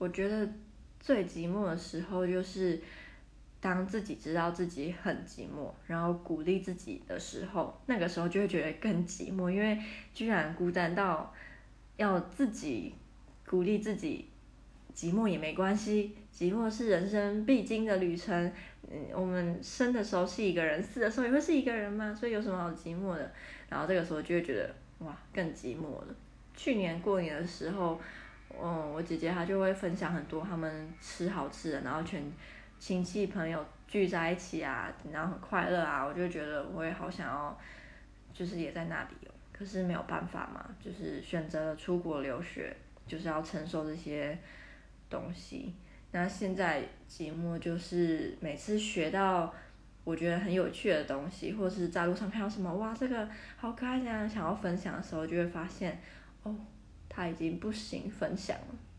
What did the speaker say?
我觉得最寂寞的时候就是。当自己知道自己很寂寞，然后鼓励自己的时候，那个时候就会觉得更寂寞，因为居然孤单到要自己鼓励自己，寂寞也没关系，寂寞是人生必经的旅程。嗯，我们生的时候是一个人，死的时候也会是一个人嘛，所以有什么好寂寞的？然后这个时候就会觉得哇，更寂寞了。去年过年的时候，嗯，我姐姐她就会分享很多他们吃好吃的，然后全。亲戚朋友聚在一起啊，然后很快乐啊，我就觉得我也好想要，就是也在那里哦。可是没有办法嘛，就是选择了出国留学，就是要承受这些东西。那现在寂寞就是每次学到我觉得很有趣的东西，或是在路上看到什么哇，这个好可爱，这样想要分享的时候，就会发现哦，他已经不行分享了。